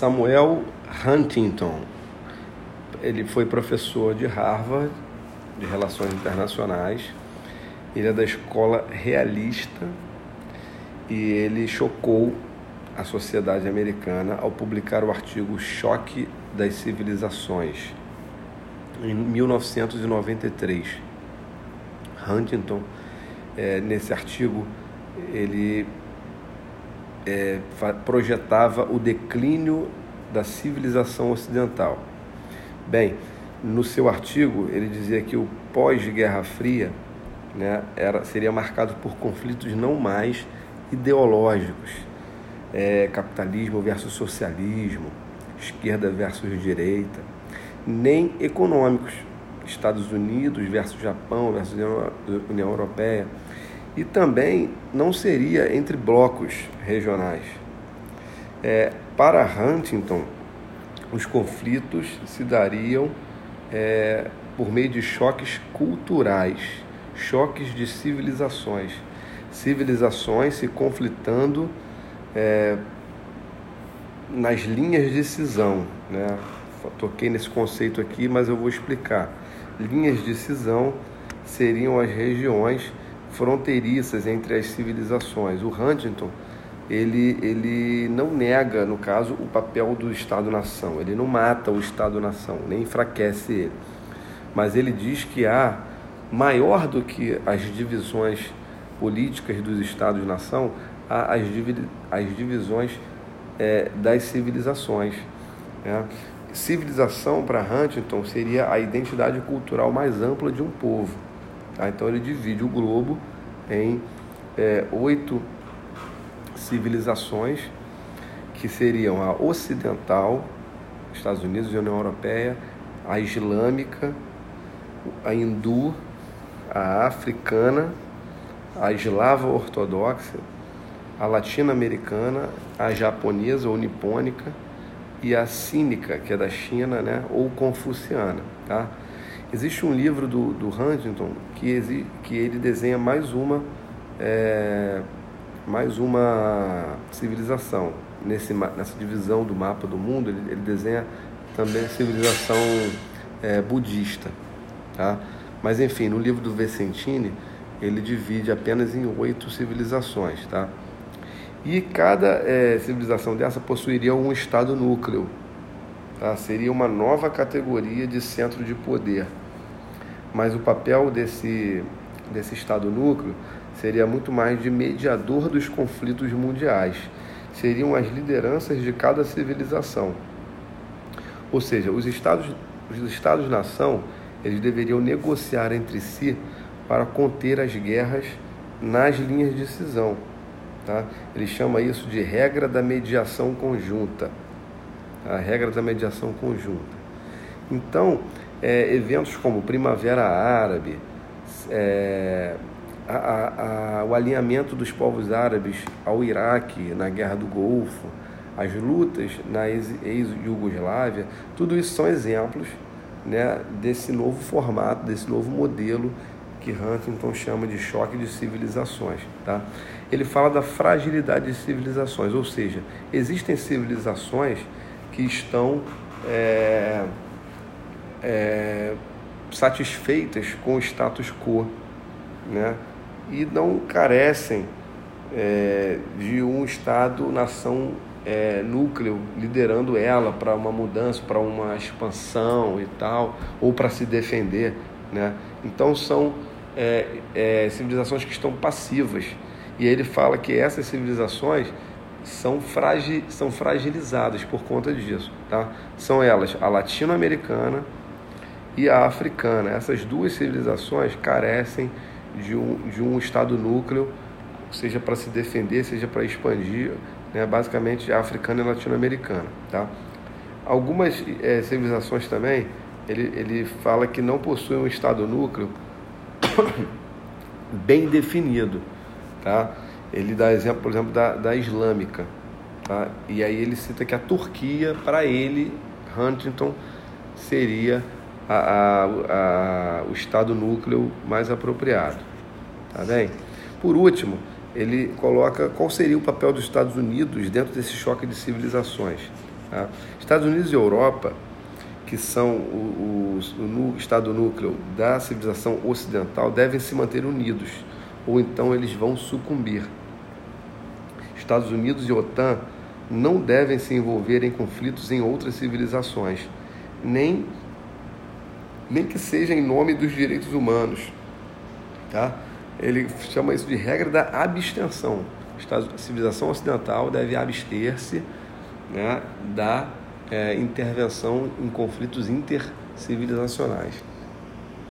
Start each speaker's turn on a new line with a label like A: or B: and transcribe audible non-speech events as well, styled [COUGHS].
A: Samuel Huntington. Ele foi professor de Harvard de Relações Internacionais. Ele é da escola realista e ele chocou a sociedade americana ao publicar o artigo Choque das Civilizações em 1993. Huntington, é, nesse artigo, ele é, projetava o declínio da civilização ocidental. Bem, no seu artigo, ele dizia que o pós-Guerra Fria né, era, seria marcado por conflitos não mais ideológicos, é, capitalismo versus socialismo, esquerda versus direita, nem econômicos, Estados Unidos versus Japão versus União Europeia, e também não seria entre blocos regionais. É, para Huntington, os conflitos se dariam é, por meio de choques culturais, choques de civilizações, civilizações se conflitando é, nas linhas de cisão. Né? Toquei nesse conceito aqui, mas eu vou explicar. Linhas de cisão seriam as regiões fronteiriças entre as civilizações. O Huntington ele, ele não nega, no caso, o papel do Estado-nação, ele não mata o Estado-nação, nem enfraquece ele. Mas ele diz que há, maior do que as divisões políticas dos Estados-nação, há as, as divisões é, das civilizações. Né? Civilização, para Huntington, seria a identidade cultural mais ampla de um povo. Tá? Então ele divide o globo em é, oito civilizações que seriam a ocidental, Estados Unidos e União Europeia, a islâmica, a hindu, a africana, a eslava ortodoxa, a latino-americana, a japonesa ou nipônica e a cínica, que é da China, né, ou confuciana, tá? Existe um livro do, do Huntington que, que ele desenha mais uma é, mais uma civilização. Nesse, nessa divisão do mapa do mundo, ele, ele desenha também a civilização é, budista. Tá? Mas, enfim, no livro do Vicentini, ele divide apenas em oito civilizações. Tá? E cada é, civilização dessa possuiria um estado núcleo. Tá? Seria uma nova categoria de centro de poder. Mas o papel desse, desse estado núcleo seria muito mais de mediador dos conflitos mundiais. Seriam as lideranças de cada civilização. Ou seja, os estados, os estados-nação, eles deveriam negociar entre si para conter as guerras nas linhas de cisão. Tá? Ele chama isso de regra da mediação conjunta. A regra da mediação conjunta. Então, é, eventos como Primavera Árabe, é, a, a, o alinhamento dos povos árabes ao Iraque na Guerra do Golfo, as lutas na ex-Yugoslávia, tudo isso são exemplos né, desse novo formato, desse novo modelo que Huntington chama de choque de civilizações. Tá? Ele fala da fragilidade de civilizações, ou seja, existem civilizações que estão é, é, satisfeitas com o status quo, né? e não carecem é, de um Estado-nação é, núcleo liderando ela para uma mudança, para uma expansão e tal, ou para se defender. Né? Então são é, é, civilizações que estão passivas. E ele fala que essas civilizações são, fragi são fragilizadas por conta disso. Tá? São elas a latino-americana e a africana. Essas duas civilizações carecem de um, de um Estado núcleo, seja para se defender, seja para expandir, né, basicamente africana e latino-americana. Tá? Algumas é, civilizações também, ele, ele fala que não possuem um Estado núcleo [COUGHS] bem definido. Tá? Ele dá exemplo, por exemplo, da, da islâmica. Tá? E aí ele cita que a Turquia, para ele, Huntington, seria a, a, a, o estado núcleo mais apropriado. Tá bem? Por último, ele coloca qual seria o papel dos Estados Unidos dentro desse choque de civilizações. Tá? Estados Unidos e Europa, que são os, o, o estado núcleo da civilização ocidental, devem se manter unidos, ou então eles vão sucumbir. Estados Unidos e OTAN não devem se envolver em conflitos em outras civilizações, nem, nem que seja em nome dos direitos humanos. Tá? Ele chama isso de regra da abstenção. A civilização ocidental deve abster-se né, da é, intervenção em conflitos intercivilizacionais.